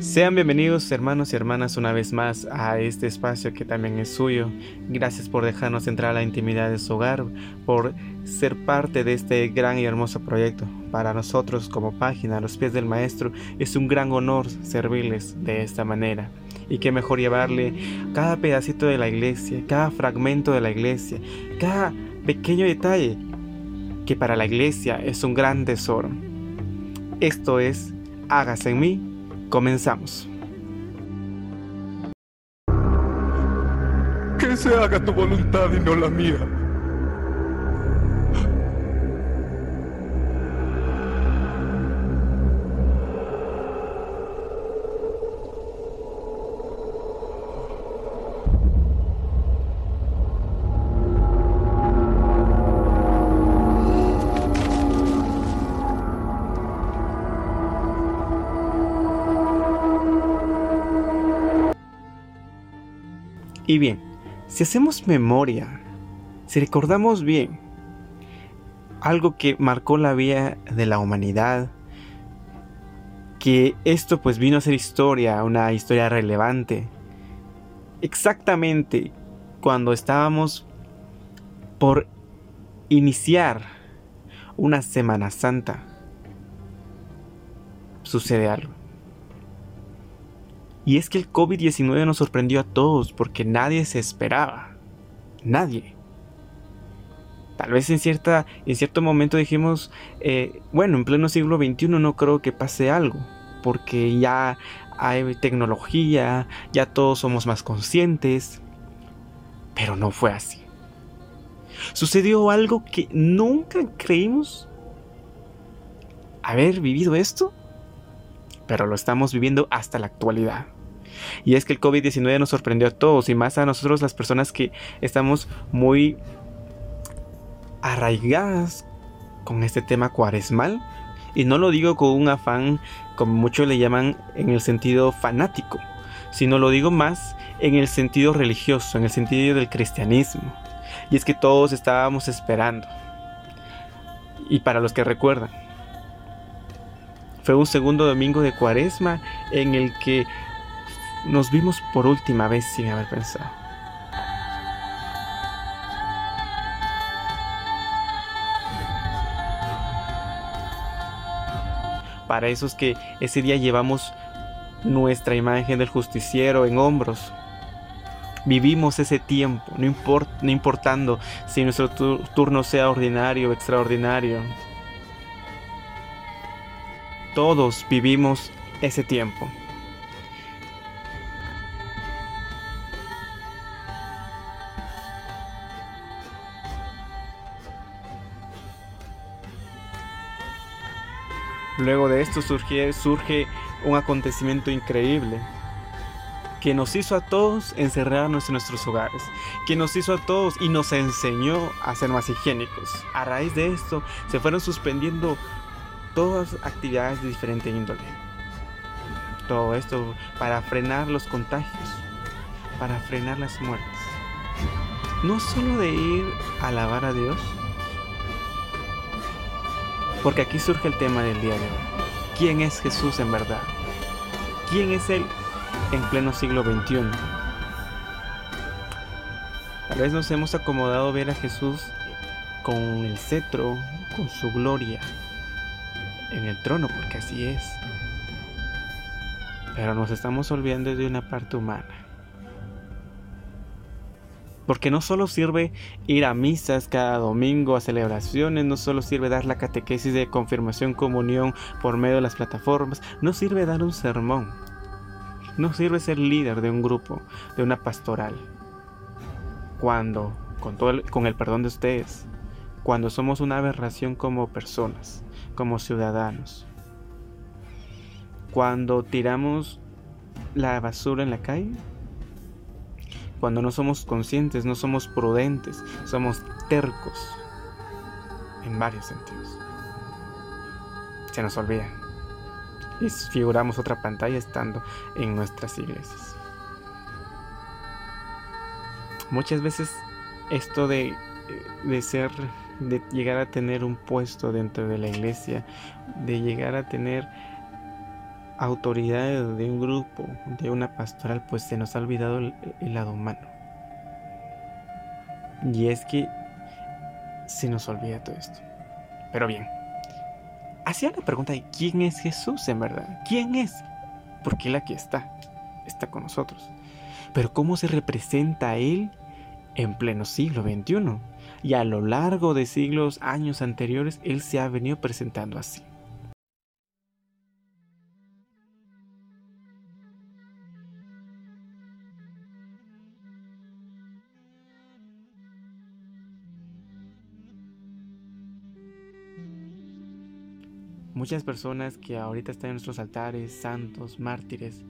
Sean bienvenidos hermanos y hermanas una vez más a este espacio que también es suyo. Gracias por dejarnos entrar a la intimidad de su hogar, por ser parte de este gran y hermoso proyecto. Para nosotros como página a los pies del Maestro es un gran honor servirles de esta manera. Y qué mejor llevarle cada pedacito de la iglesia, cada fragmento de la iglesia, cada pequeño detalle que para la iglesia es un gran tesoro. Esto es Hágase en mí Comenzamos. Que se haga tu voluntad y no la mía. Y bien, si hacemos memoria, si recordamos bien, algo que marcó la vida de la humanidad, que esto pues vino a ser historia, una historia relevante, exactamente cuando estábamos por iniciar una Semana Santa, sucede algo. Y es que el COVID-19 nos sorprendió a todos porque nadie se esperaba. Nadie. Tal vez en, cierto momento dijimos, eh, bueno, en pleno siglo XXI no creo que pase algo, porque ya hay tecnología, ya todos somos más conscientes, pero no fue así. Sucedió algo que nunca creímos haber vivido esto, pero lo estamos viviendo hasta la actualidad. Y es que el COVID-19 nos sorprendió a todos y más a nosotros las personas que estamos muy arraigadas con este tema cuaresmal. Y no lo digo con un afán, como muchos le llaman, en el sentido fanático, sino lo digo más en el sentido religioso, en el sentido del cristianismo. Y es que todos estábamos esperando. Y para los que recuerdan, fue un segundo domingo de cuaresma en el que nos vimos por última vez sin haber pensado. Para esos que ese día llevamos nuestra imagen del justiciero en hombros. Vivimos ese tiempo, no, no importando si nuestro turno sea ordinario o extraordinario. Todos vivimos ese tiempo. Luego de esto surge, surge un acontecimiento increíble que nos hizo a todos encerrarnos en nuestros hogares, que nos hizo a todos y nos enseñó a ser más higiénicos. A raíz de esto se fueron suspendiendo todas actividades de diferente índole. Todo esto para frenar los contagios, para frenar las muertes. No solo de ir a alabar a Dios, porque aquí surge el tema del día de hoy. ¿Quién es Jesús en verdad? ¿Quién es Él en pleno siglo XXI? Tal vez nos hemos acomodado ver a Jesús con el cetro, con su gloria en el trono, porque así es. Pero nos estamos olvidando de una parte humana. Porque no solo sirve ir a misas cada domingo, a celebraciones, no solo sirve dar la catequesis de confirmación, comunión por medio de las plataformas, no sirve dar un sermón, no sirve ser líder de un grupo, de una pastoral. Cuando, con, todo el, con el perdón de ustedes, cuando somos una aberración como personas, como ciudadanos, cuando tiramos la basura en la calle, cuando no somos conscientes, no somos prudentes, somos tercos en varios sentidos. Se nos olvida. Y figuramos otra pantalla estando en nuestras iglesias. Muchas veces esto de, de ser, de llegar a tener un puesto dentro de la iglesia, de llegar a tener autoridad de un grupo, de una pastoral, pues se nos ha olvidado el, el lado humano. Y es que se nos olvida todo esto. Pero bien, hacía la pregunta de quién es Jesús en verdad. ¿Quién es? Porque Él aquí está, está con nosotros. Pero ¿cómo se representa a Él en pleno siglo XXI? Y a lo largo de siglos, años anteriores, Él se ha venido presentando así. Muchas personas que ahorita están en nuestros altares, santos, mártires,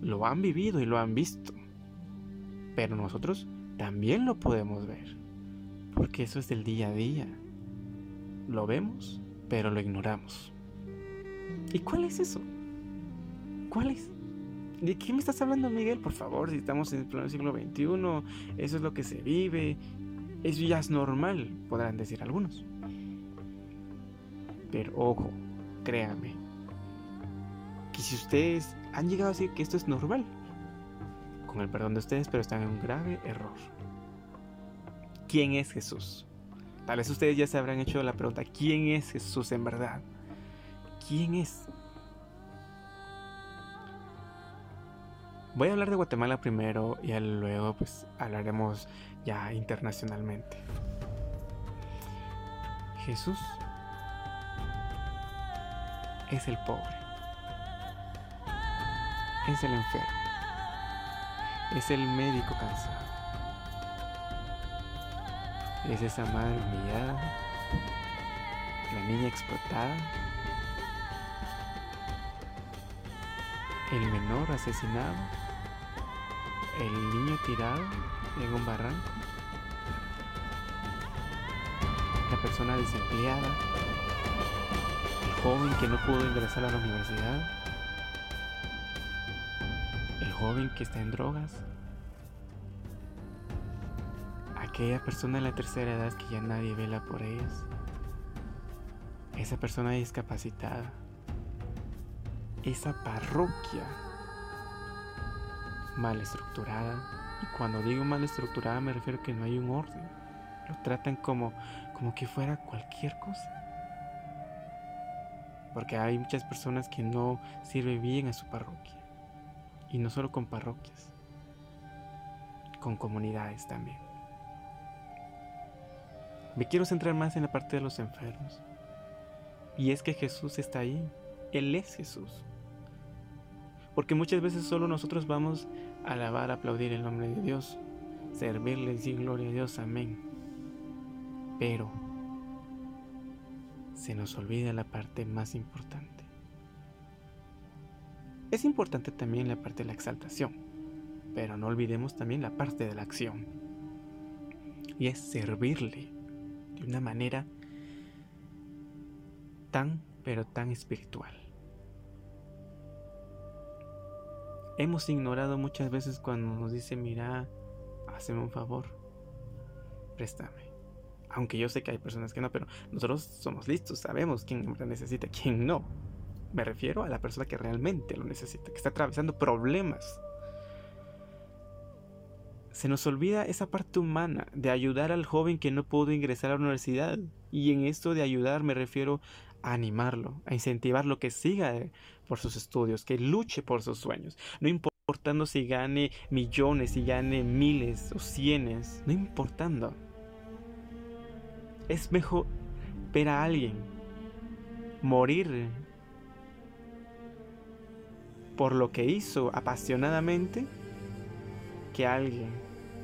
lo han vivido y lo han visto. Pero nosotros también lo podemos ver. Porque eso es del día a día. Lo vemos, pero lo ignoramos. ¿Y cuál es eso? ¿Cuál es? ¿De qué me estás hablando, Miguel? Por favor, si estamos en el siglo XXI, eso es lo que se vive, eso ya es normal, podrán decir algunos. Pero ojo, créanme, que si ustedes han llegado a decir que esto es normal, con el perdón de ustedes, pero están en un grave error. ¿Quién es Jesús? Tal vez ustedes ya se habrán hecho la pregunta, ¿quién es Jesús en verdad? ¿Quién es? Voy a hablar de Guatemala primero y luego pues hablaremos ya internacionalmente. Jesús es el pobre, es el enfermo, es el médico cansado, es esa madre humillada, la niña explotada, el menor asesinado, el niño tirado en un barranco, la persona desempleada, joven que no pudo ingresar a la universidad, el joven que está en drogas, aquella persona en la tercera edad que ya nadie vela por ellos, esa persona discapacitada, esa parroquia mal estructurada. Y cuando digo mal estructurada me refiero a que no hay un orden. Lo tratan como, como que fuera cualquier cosa. Porque hay muchas personas que no sirven bien a su parroquia. Y no solo con parroquias, con comunidades también. Me quiero centrar más en la parte de los enfermos. Y es que Jesús está ahí. Él es Jesús. Porque muchas veces solo nosotros vamos a alabar, aplaudir el nombre de Dios, servirle, decir gloria a Dios, amén. Pero se nos olvida la parte más importante. Es importante también la parte de la exaltación, pero no olvidemos también la parte de la acción. Y es servirle de una manera tan, pero tan espiritual. Hemos ignorado muchas veces cuando nos dice, mira, hazme un favor, préstame. Aunque yo sé que hay personas que no, pero nosotros somos listos, sabemos quién lo necesita, quién no. Me refiero a la persona que realmente lo necesita, que está atravesando problemas. Se nos olvida esa parte humana de ayudar al joven que no pudo ingresar a la universidad. Y en esto de ayudar me refiero a animarlo, a incentivarlo que siga por sus estudios, que luche por sus sueños. No importando si gane millones, si gane miles o cienes, no importando es mejor ver a alguien morir por lo que hizo apasionadamente que alguien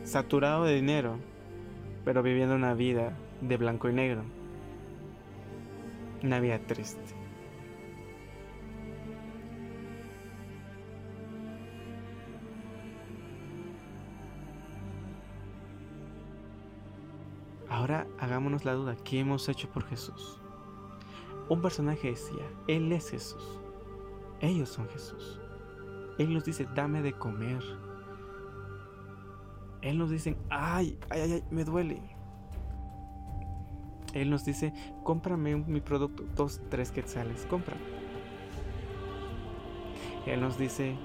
saturado de dinero, pero viviendo una vida de blanco y negro. Una vida triste. Ahora hagámonos la duda, ¿qué hemos hecho por Jesús? Un personaje decía, Él es Jesús. Ellos son Jesús. Él nos dice, dame de comer. Él nos dice, ay, ay, ay, me duele. Él nos dice, cómprame mi producto, dos, tres quetzales, cómprame. Él nos dice,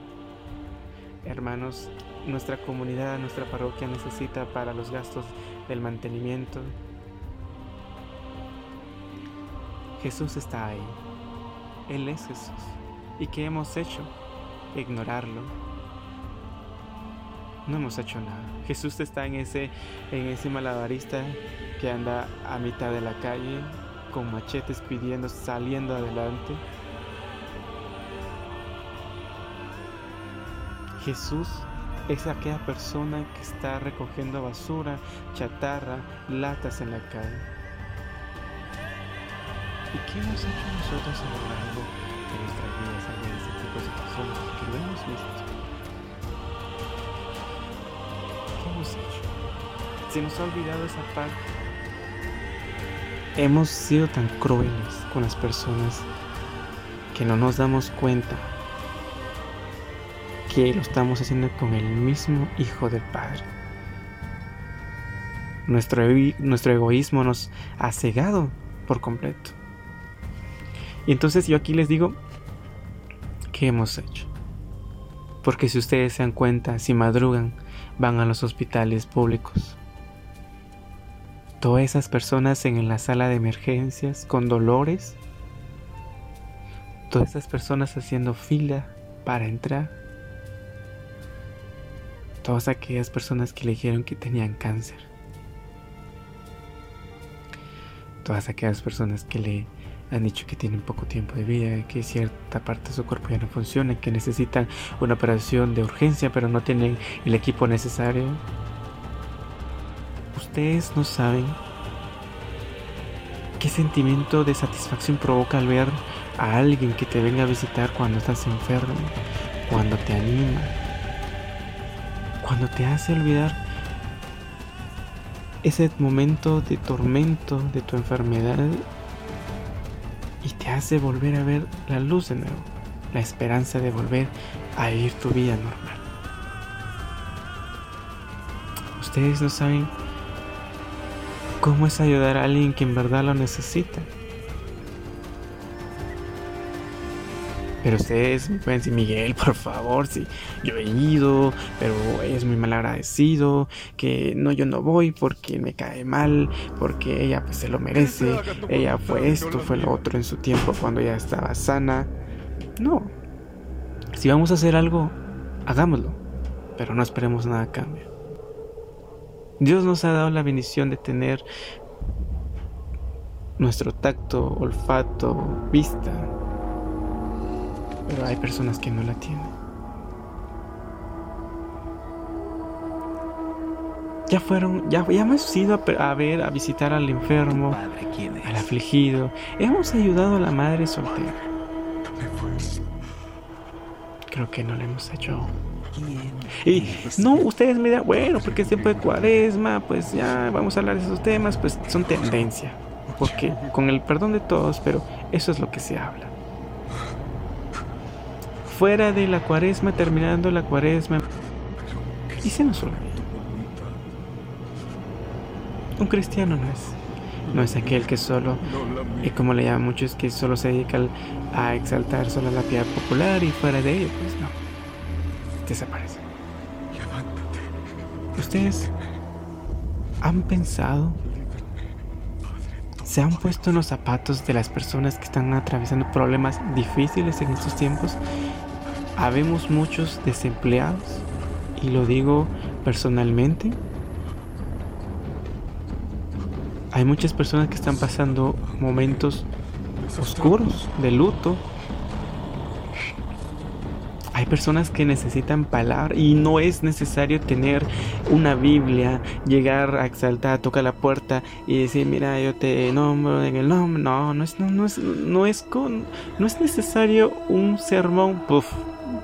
hermanos, nuestra comunidad, nuestra parroquia necesita para los gastos del mantenimiento. Jesús está ahí. Él es Jesús. ¿Y qué hemos hecho? Ignorarlo. No hemos hecho nada. Jesús está en ese, en ese malabarista que anda a mitad de la calle con machetes pidiendo, saliendo adelante. Jesús es aquella persona que está recogiendo basura, chatarra, latas en la calle. ¿Y qué hemos hecho nosotros a lo largo de nuestras vidas en este tipo de situaciones? Porque lo hemos visto. ¿Qué hemos hecho? Se nos ha olvidado esa parte. Hemos sido tan crueles con las personas que no nos damos cuenta que lo estamos haciendo con el mismo Hijo del Padre. Nuestro, nuestro egoísmo nos ha cegado por completo. Y entonces yo aquí les digo, ¿qué hemos hecho? Porque si ustedes se dan cuenta, si madrugan, van a los hospitales públicos. Todas esas personas en la sala de emergencias con dolores. Todas esas personas haciendo fila para entrar todas aquellas personas que le dijeron que tenían cáncer. Todas aquellas personas que le han dicho que tienen poco tiempo de vida, que cierta parte de su cuerpo ya no funciona, que necesitan una operación de urgencia pero no tienen el equipo necesario. Ustedes no saben qué sentimiento de satisfacción provoca al ver a alguien que te venga a visitar cuando estás enfermo, cuando te anima, cuando te hace olvidar ese momento de tormento de tu enfermedad y te hace volver a ver la luz de nuevo, la esperanza de volver a vivir tu vida normal. Ustedes no saben cómo es ayudar a alguien que en verdad lo necesita. Pero ustedes me pueden decir, Miguel, por favor, si yo he ido, pero es muy mal agradecido, que no, yo no voy porque me cae mal, porque ella pues se lo merece, ella fue esto, fue lo otro en su tiempo cuando ella estaba sana. No. Si vamos a hacer algo, hagámoslo, pero no esperemos nada a cambio. Dios nos ha dado la bendición de tener nuestro tacto, olfato, vista, pero hay personas que no la tienen. Ya fueron, ya, hemos ido a, ver, a visitar al enfermo, al afligido. Hemos ayudado a la madre soltera. Creo que no lo hemos hecho. Y no, ustedes me dirán, bueno, porque es tiempo de cuaresma, pues ya vamos a hablar de esos temas, pues son tendencia. Porque con el perdón de todos, pero eso es lo que se habla fuera de la cuaresma, terminando la cuaresma. Y se nos olvida. Un cristiano no es. No es aquel que solo, y como le llaman muchos, que solo se dedica a exaltar solo la piedad popular y fuera de ello, pues no. Desaparece. ¿Ustedes han pensado? ¿Se han puesto en los zapatos de las personas que están atravesando problemas difíciles en estos tiempos? Habemos muchos desempleados y lo digo personalmente. Hay muchas personas que están pasando momentos oscuros de luto. Hay personas que necesitan palabra y no es necesario tener una Biblia, llegar a exaltar, tocar la puerta y decir, mira, yo te nombro en el nombre. No, no es, no, no es, no es, con, no es necesario un sermón. Puff,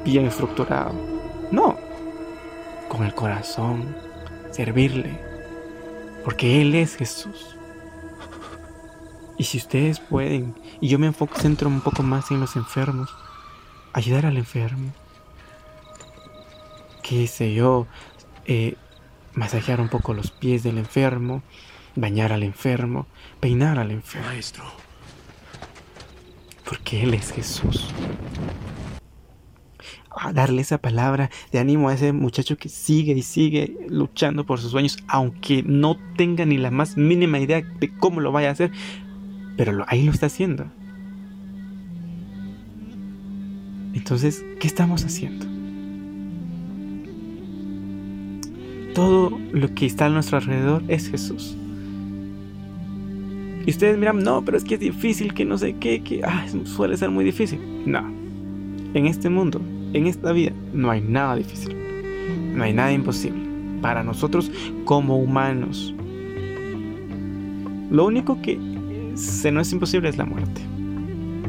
bien estructurado. No, con el corazón, servirle, porque Él es Jesús. Y si ustedes pueden, y yo me enfoco, centro un poco más en los enfermos, ayudar al enfermo, qué sé yo, eh, masajear un poco los pies del enfermo, bañar al enfermo, peinar al enfermo. Maestro. Porque Él es Jesús. Darle esa palabra de ánimo a ese muchacho que sigue y sigue luchando por sus sueños, aunque no tenga ni la más mínima idea de cómo lo vaya a hacer, pero ahí lo está haciendo. Entonces, ¿qué estamos haciendo? Todo lo que está a nuestro alrededor es Jesús. Y ustedes miran, no, pero es que es difícil, que no sé qué, que ah, suele ser muy difícil. No. En este mundo, en esta vida, no hay nada difícil. No hay nada imposible. Para nosotros como humanos. Lo único que se no es imposible es la muerte.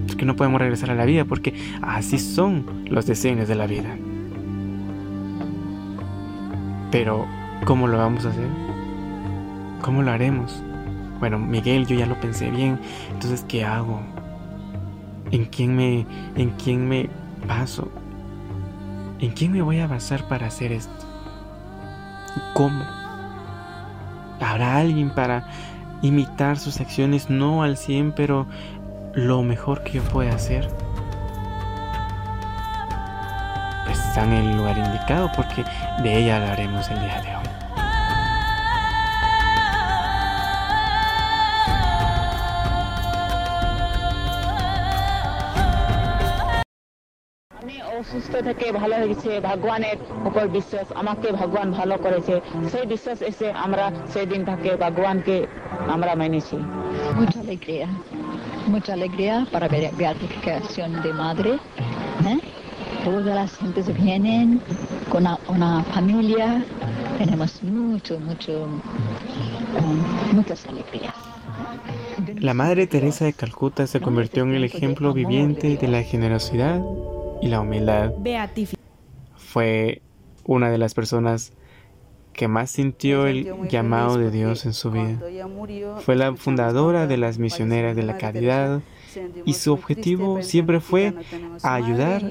Porque no podemos regresar a la vida, porque así son los deseos de la vida. Pero, ¿cómo lo vamos a hacer? ¿Cómo lo haremos? Bueno, Miguel, yo ya lo pensé bien. Entonces, ¿qué hago? ¿En quién me, en quién me baso? ¿En quién me voy a basar para hacer esto? ¿Cómo? ¿Habrá alguien para imitar sus acciones? No al 100, pero lo mejor que yo pueda hacer. Pues está en el lugar indicado porque de ella hablaremos el día de hoy. অসুস্থ থেকে ভালো হয়েছে ভগবানের উপর বিশ্বাস আমাকে ভগবান ভালো করেছে সেই বিশ্বাস এসে আমরা সেই দিনটাকে ভগবানকে আমরা মেনেছি Mucha alegría, mucha alegría para ver la beatificación de madre. ¿eh? Todas las gentes vienen con una, una familia, tenemos mucho, mucho, um, muchas alegrías. La Madre Teresa de Calcuta se convirtió en el ejemplo viviente de la generosidad y la humildad. Fue una de las personas que más sintió el llamado de Dios en su vida. Fue la fundadora de las misioneras de la caridad y su objetivo siempre fue ayudar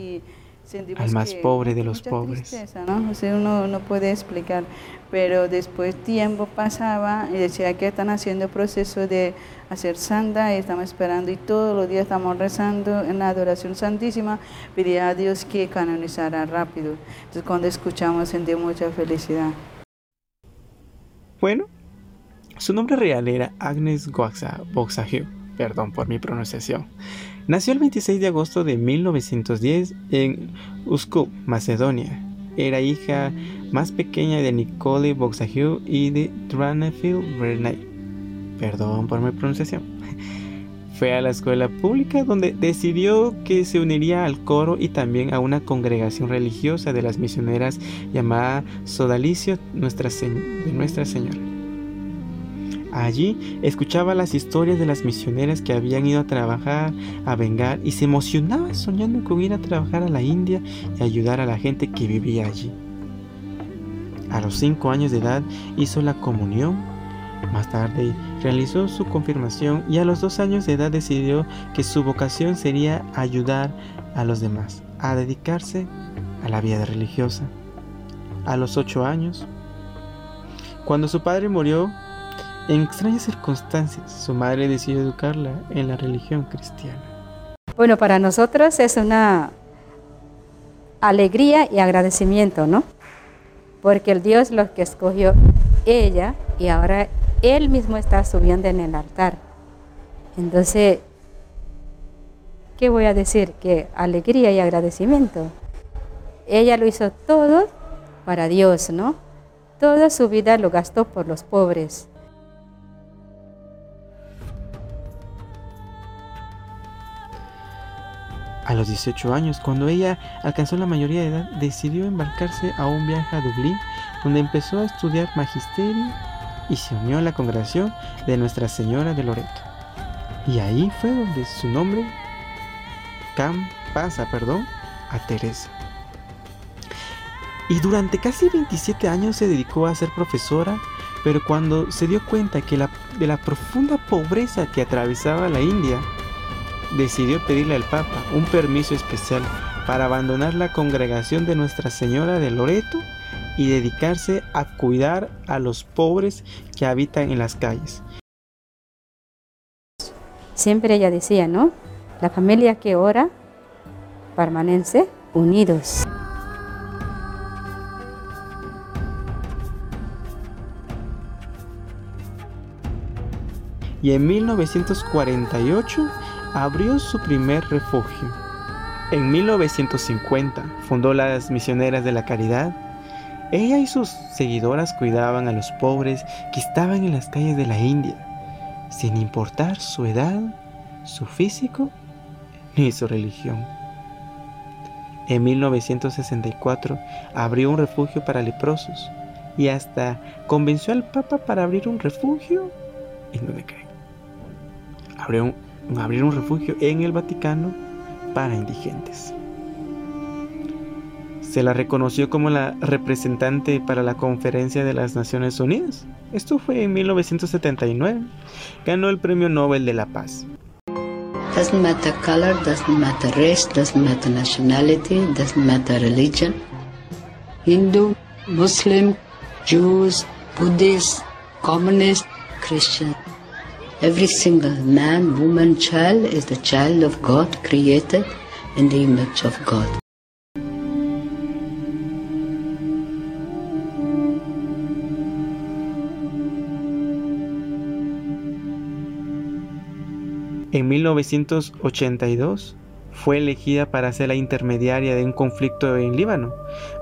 al más pobre de los pobres. ¿no? O sea, uno no puede explicar, pero después tiempo pasaba y decía que están haciendo el proceso de hacer santa y estamos esperando y todos los días estamos rezando en la adoración santísima, pedía a Dios que canonizara rápido. Entonces cuando escuchamos sentimos mucha felicidad. Bueno, su nombre real era Agnes Boxahue, perdón por mi pronunciación. Nació el 26 de agosto de 1910 en Uskup, Macedonia. Era hija más pequeña de Nicole Boxahue y de Tranafil Bernay. Perdón por mi pronunciación. Fue a la escuela pública donde decidió que se uniría al coro y también a una congregación religiosa de las misioneras llamada Sodalicio Nuestra Señora. Allí escuchaba las historias de las misioneras que habían ido a trabajar a Bengal y se emocionaba soñando con ir a trabajar a la India y ayudar a la gente que vivía allí. A los cinco años de edad hizo la comunión, más tarde realizó su confirmación y a los dos años de edad decidió que su vocación sería ayudar a los demás, a dedicarse a la vida religiosa. A los ocho años, cuando su padre murió, en extrañas circunstancias, su madre decidió educarla en la religión cristiana. Bueno, para nosotros es una alegría y agradecimiento, ¿no? Porque el Dios los que escogió ella y ahora Él mismo está subiendo en el altar. Entonces, ¿qué voy a decir? Que alegría y agradecimiento. Ella lo hizo todo para Dios, ¿no? Toda su vida lo gastó por los pobres. A los 18 años, cuando ella alcanzó la mayoría de edad, decidió embarcarse a un viaje a Dublín, donde empezó a estudiar magisterio y se unió a la congregación de Nuestra Señora de Loreto. Y ahí fue donde su nombre Cam pasa, perdón, a Teresa. Y durante casi 27 años se dedicó a ser profesora, pero cuando se dio cuenta que la, de la profunda pobreza que atravesaba la India, decidió pedirle al Papa un permiso especial para abandonar la congregación de Nuestra Señora de Loreto y dedicarse a cuidar a los pobres que habitan en las calles. Siempre ella decía, ¿no? La familia que ora permanece unidos. Y en 1948 abrió su primer refugio. En 1950 fundó las Misioneras de la Caridad. Ella y sus seguidoras cuidaban a los pobres que estaban en las calles de la India, sin importar su edad, su físico ni su religión. En 1964 abrió un refugio para leprosos y hasta convenció al Papa para abrir un refugio. ¿En dónde creen? Abrió un, abrir un refugio en el Vaticano para indigentes. Se la reconoció como la representante para la Conferencia de las Naciones Unidas. Esto fue en 1979. Ganó el Premio Nobel de la Paz. Doesn't matter color, doesn't matter race, doesn't matter nationality, doesn't matter religion. Hindu, Muslim, Jews, Buddhists, Communists, Christians. Every single man, woman, child is the child of God, created in the image of God. En 1982 fue elegida para ser la intermediaria de un conflicto en Líbano,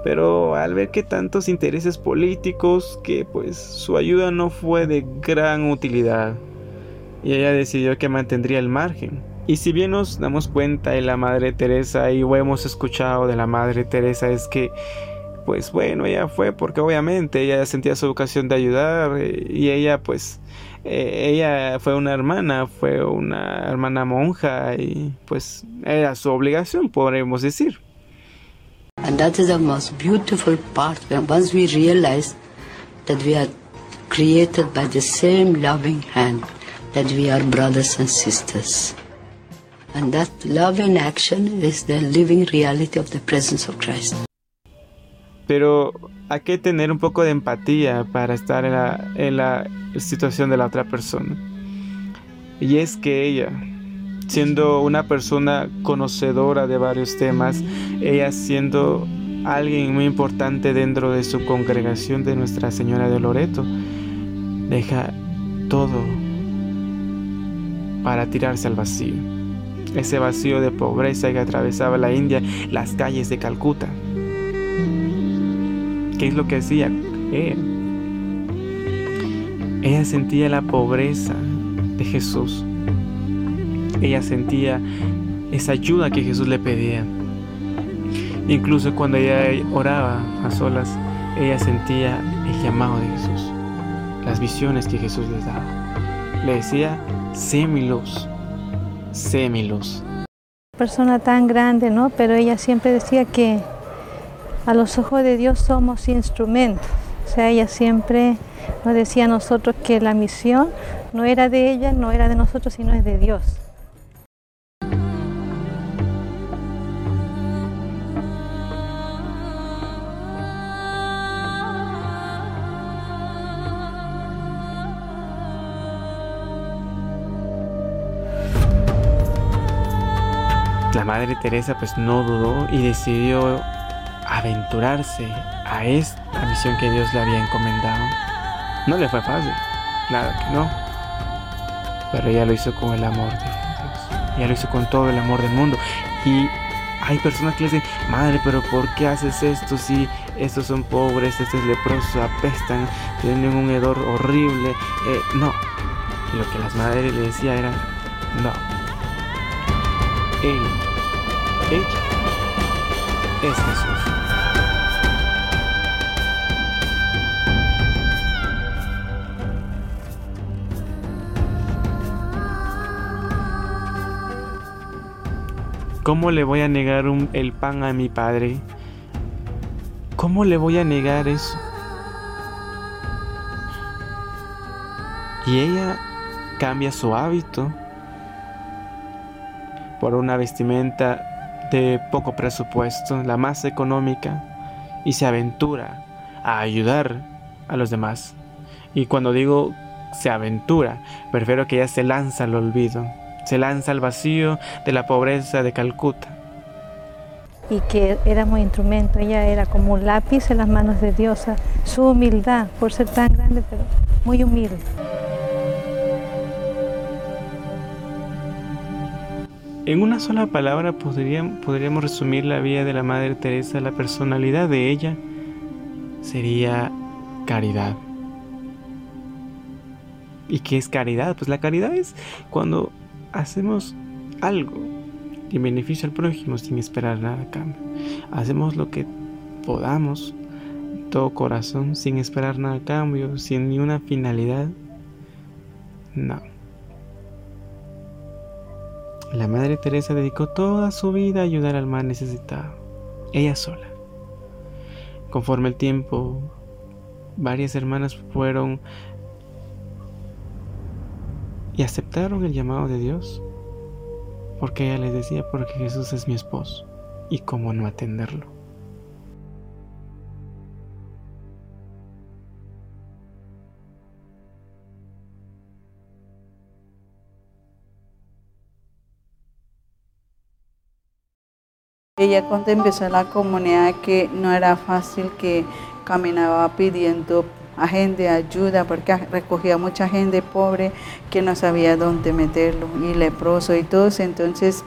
pero al ver que tantos intereses políticos que pues su ayuda no fue de gran utilidad y ella decidió que mantendría el margen. Y si bien nos damos cuenta de la Madre Teresa y hemos escuchado de la Madre Teresa es que pues bueno, ella fue porque obviamente ella sentía su vocación de ayudar eh, y ella pues eh, ella fue una hermana, fue una hermana monja y pues era su obligación, podríamos decir. And that is the most beautiful part once we realize that we are created by the same loving hand, that we are brothers and sisters. And that love in action is the living reality of the presence of Christ. Pero hay que tener un poco de empatía para estar en la, en la situación de la otra persona. Y es que ella, siendo una persona conocedora de varios temas, ella siendo alguien muy importante dentro de su congregación de Nuestra Señora de Loreto, deja todo para tirarse al vacío. Ese vacío de pobreza que atravesaba la India, las calles de Calcuta. ¿Qué es lo que hacía ella? Ella sentía la pobreza de Jesús. Ella sentía esa ayuda que Jesús le pedía. Incluso cuando ella oraba a solas, ella sentía el llamado de Jesús, las visiones que Jesús les daba. Le decía, sé mi luz. Persona tan grande, ¿no? Pero ella siempre decía que a los ojos de Dios somos instrumentos. O sea, ella siempre nos decía a nosotros que la misión no era de ella, no era de nosotros, sino es de Dios. La Madre Teresa pues no dudó y decidió aventurarse a esta misión que Dios le había encomendado. No le fue fácil, claro que no. Pero ella lo hizo con el amor de Dios. Ella lo hizo con todo el amor del mundo. Y hay personas que le dicen, madre, pero ¿por qué haces esto si estos son pobres, estos leprosos, apestan, tienen un hedor horrible? Eh, no. Lo que las madres le decían era, no. Él, ella, es Jesús. ¿Cómo le voy a negar el pan a mi padre? ¿Cómo le voy a negar eso? Y ella cambia su hábito por una vestimenta de poco presupuesto, la más económica, y se aventura a ayudar a los demás. Y cuando digo se aventura, prefiero que ella se lanza al olvido se lanza al vacío de la pobreza de Calcuta. Y que era muy instrumento, ella era como un lápiz en las manos de Dios, su humildad, por ser tan grande, pero muy humilde. En una sola palabra podríamos resumir la vida de la Madre Teresa, la personalidad de ella sería caridad. ¿Y qué es caridad? Pues la caridad es cuando hacemos algo en beneficio al prójimo sin esperar nada a cambio. Hacemos lo que podamos, todo corazón, sin esperar nada a cambio, sin ni una finalidad. No. La Madre Teresa dedicó toda su vida a ayudar al más necesitado, ella sola. Conforme el tiempo, varias hermanas fueron y aceptaron el llamado de Dios, porque ella les decía, porque Jesús es mi esposo, y cómo no atenderlo. Ella cuando empezó la comunidad que no era fácil que caminaba pidiendo a gente ayuda porque recogía mucha gente pobre que no sabía dónde meterlo y leproso y todo entonces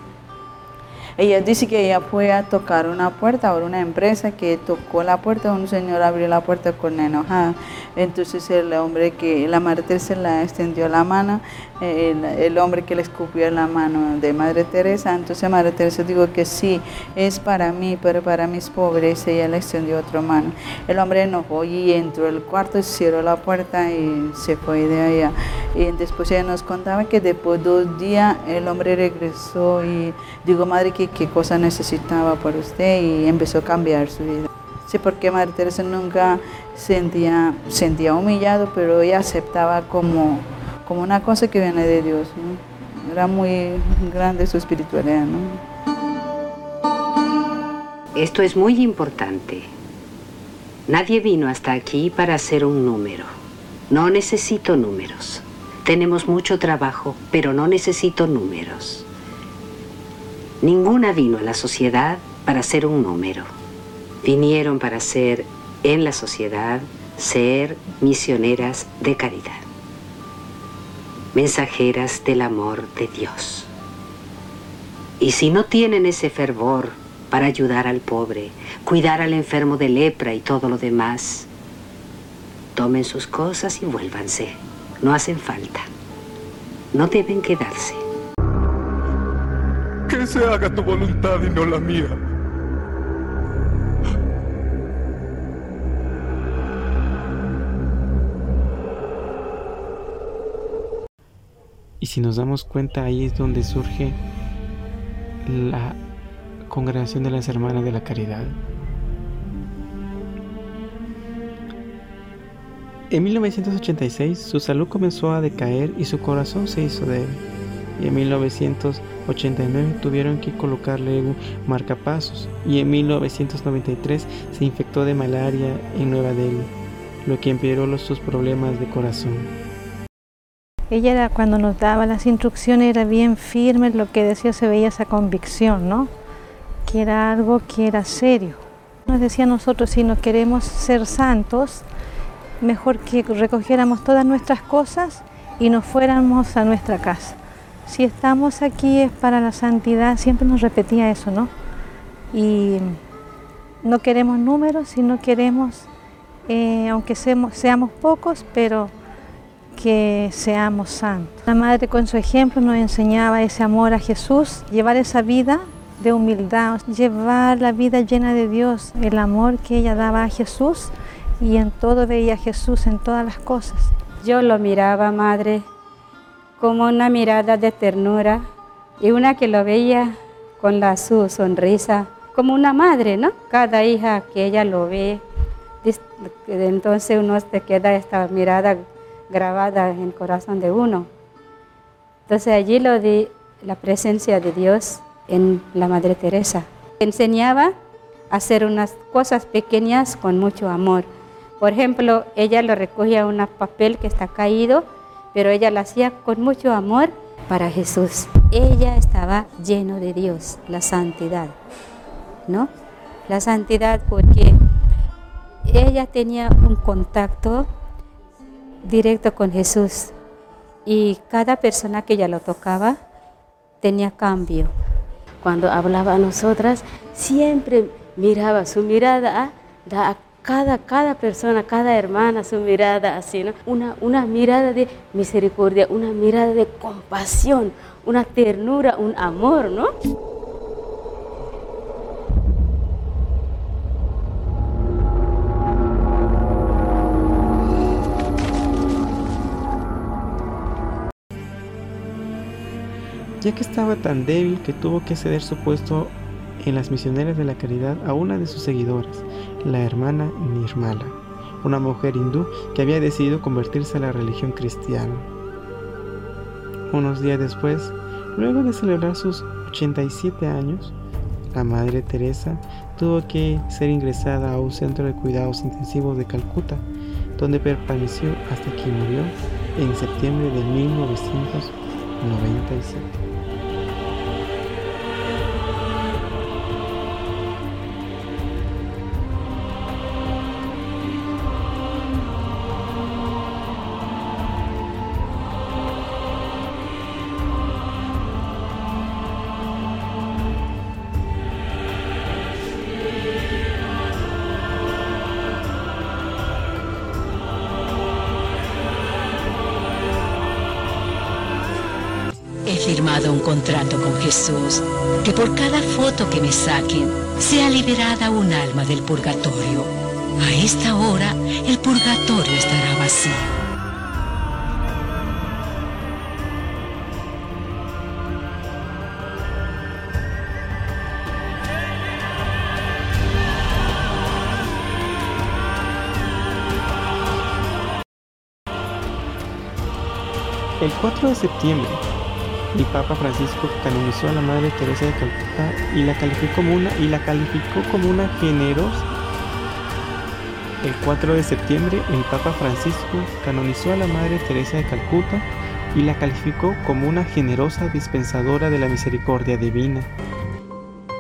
ella dice que ella fue a tocar una puerta por una empresa que tocó la puerta, un señor abrió la puerta con enojada. Entonces el hombre que, la Madre Teresa le extendió la mano, el, hombre que le escupió la mano de Madre Teresa, entonces Madre Teresa dijo que sí, es para mí, pero para mis pobres, ella le extendió otra mano. El hombre enojó y entró al cuarto, cerró la puerta y se fue de allá. Y después ella nos contaba que después de dos días el hombre regresó y dijo, Madre, que qué cosa necesitaba por usted y empezó a cambiar su vida. Sí, porque Madre Teresa nunca sentía, sentía humillado, pero ella aceptaba como, como una cosa que viene de Dios. Era muy grande su espiritualidad. ¿no? Esto es muy importante. Nadie vino hasta aquí para hacer un número. No necesito números. Tenemos mucho trabajo, pero no necesito números. Ninguna vino a la sociedad para ser un número. Vinieron para ser en la sociedad, ser misioneras de caridad, mensajeras del amor de Dios. Y si no tienen ese fervor para ayudar al pobre, cuidar al enfermo de lepra y todo lo demás, tomen sus cosas y vuélvanse. No hacen falta. No deben quedarse que se haga tu voluntad y no la mía. Si nos damos cuenta, ahí es donde surge la congregación de las hermanas de la caridad. En 1986 su salud comenzó a decaer y su corazón se hizo débil y en 1989 tuvieron que colocarle un marcapasos y en 1993 se infectó de malaria en Nueva Delhi, lo que empeoró sus problemas de corazón. Ella era, cuando nos daba las instrucciones era bien firme, lo que decía se veía esa convicción, ¿no? Que era algo que era serio. Nos decía nosotros, si no queremos ser santos, mejor que recogiéramos todas nuestras cosas y nos fuéramos a nuestra casa si estamos aquí es para la santidad, siempre nos repetía eso, ¿no? Y no queremos números, sino queremos, eh, aunque seamos pocos, pero que seamos santos. La Madre con su ejemplo nos enseñaba ese amor a Jesús, llevar esa vida de humildad, llevar la vida llena de Dios, el amor que ella daba a Jesús y en todo veía a Jesús, en todas las cosas. Yo lo miraba, Madre, como una mirada de ternura y una que lo veía con la su sonrisa, como una madre, ¿no? Cada hija que ella lo ve, entonces uno se queda esta mirada grabada en el corazón de uno. Entonces allí lo di la presencia de Dios en la Madre Teresa. Enseñaba a hacer unas cosas pequeñas con mucho amor. Por ejemplo, ella lo recogía un papel que está caído pero ella lo hacía con mucho amor para Jesús. Ella estaba lleno de Dios, la santidad, ¿no? La santidad porque ella tenía un contacto directo con Jesús y cada persona que ella lo tocaba, tenía cambio. Cuando hablaba a nosotras, siempre miraba su mirada a, cada, cada persona, cada hermana, su mirada así, ¿no? Una, una mirada de misericordia, una mirada de compasión, una ternura, un amor, ¿no? Ya que estaba tan débil que tuvo que ceder su puesto en las misioneras de la caridad a una de sus seguidoras, la hermana Nirmala, una mujer hindú que había decidido convertirse a la religión cristiana. Unos días después, luego de celebrar sus 87 años, la Madre Teresa tuvo que ser ingresada a un centro de cuidados intensivos de Calcuta, donde permaneció hasta que murió en septiembre de 1997. Firmado un contrato con Jesús, que por cada foto que me saquen, sea liberada un alma del purgatorio. A esta hora, el purgatorio estará vacío. El 4 de septiembre el Papa Francisco canonizó a la Madre Teresa de Calcuta y la calificó como una y la calificó como una generosa. El 4 de septiembre, el Papa Francisco canonizó a la Madre Teresa de Calcuta y la calificó como una generosa dispensadora de la misericordia divina.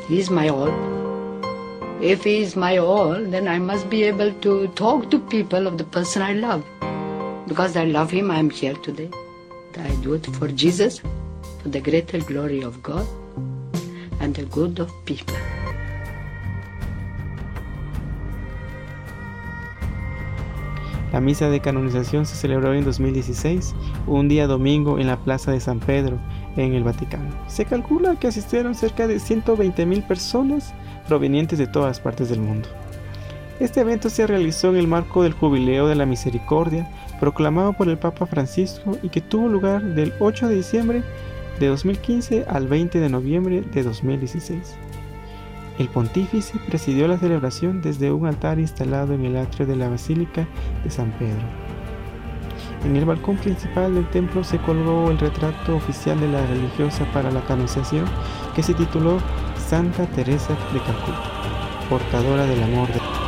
He is my all. If he is my all, then I must be able to talk to people of the person I love. Because I love him, I am here today. I do it for Jesus for the greater glory of God and the good of people. La misa de canonización se celebró en 2016, un día domingo en la Plaza de San Pedro, en el Vaticano. Se calcula que asistieron cerca de 120.000 personas provenientes de todas partes del mundo. Este evento se realizó en el marco del Jubileo de la Misericordia, proclamado por el Papa Francisco y que tuvo lugar del 8 de diciembre de 2015 al 20 de noviembre de 2016. El pontífice presidió la celebración desde un altar instalado en el atrio de la Basílica de San Pedro. En el balcón principal del templo se colgó el retrato oficial de la religiosa para la canonización que se tituló Santa Teresa de Calcuta, portadora del amor de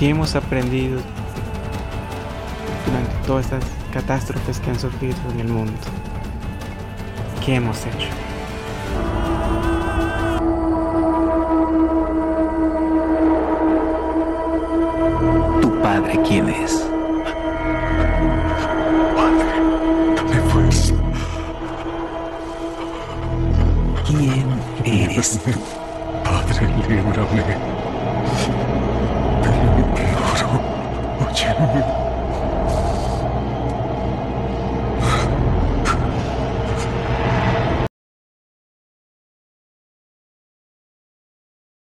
¿Qué hemos aprendido durante todas estas catástrofes que han surgido en el mundo? ¿Qué hemos hecho? ¿Tu padre quién es?